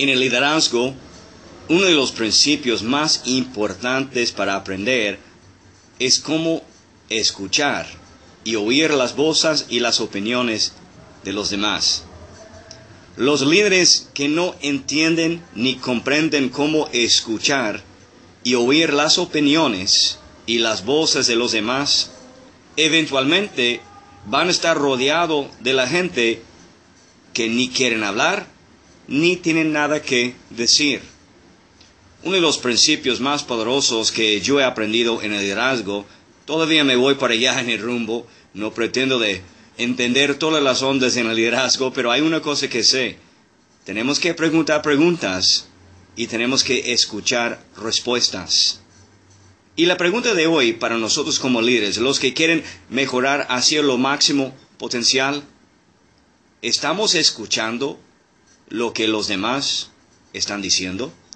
En el liderazgo, uno de los principios más importantes para aprender es cómo escuchar y oír las voces y las opiniones de los demás. Los líderes que no entienden ni comprenden cómo escuchar y oír las opiniones y las voces de los demás, eventualmente van a estar rodeados de la gente que ni quieren hablar ni tienen nada que decir. Uno de los principios más poderosos que yo he aprendido en el liderazgo, todavía me voy para allá en el rumbo, no pretendo de entender todas las ondas en el liderazgo, pero hay una cosa que sé. Tenemos que preguntar preguntas y tenemos que escuchar respuestas. Y la pregunta de hoy para nosotros como líderes, los que quieren mejorar hacia lo máximo potencial, ¿estamos escuchando lo que los demás están diciendo?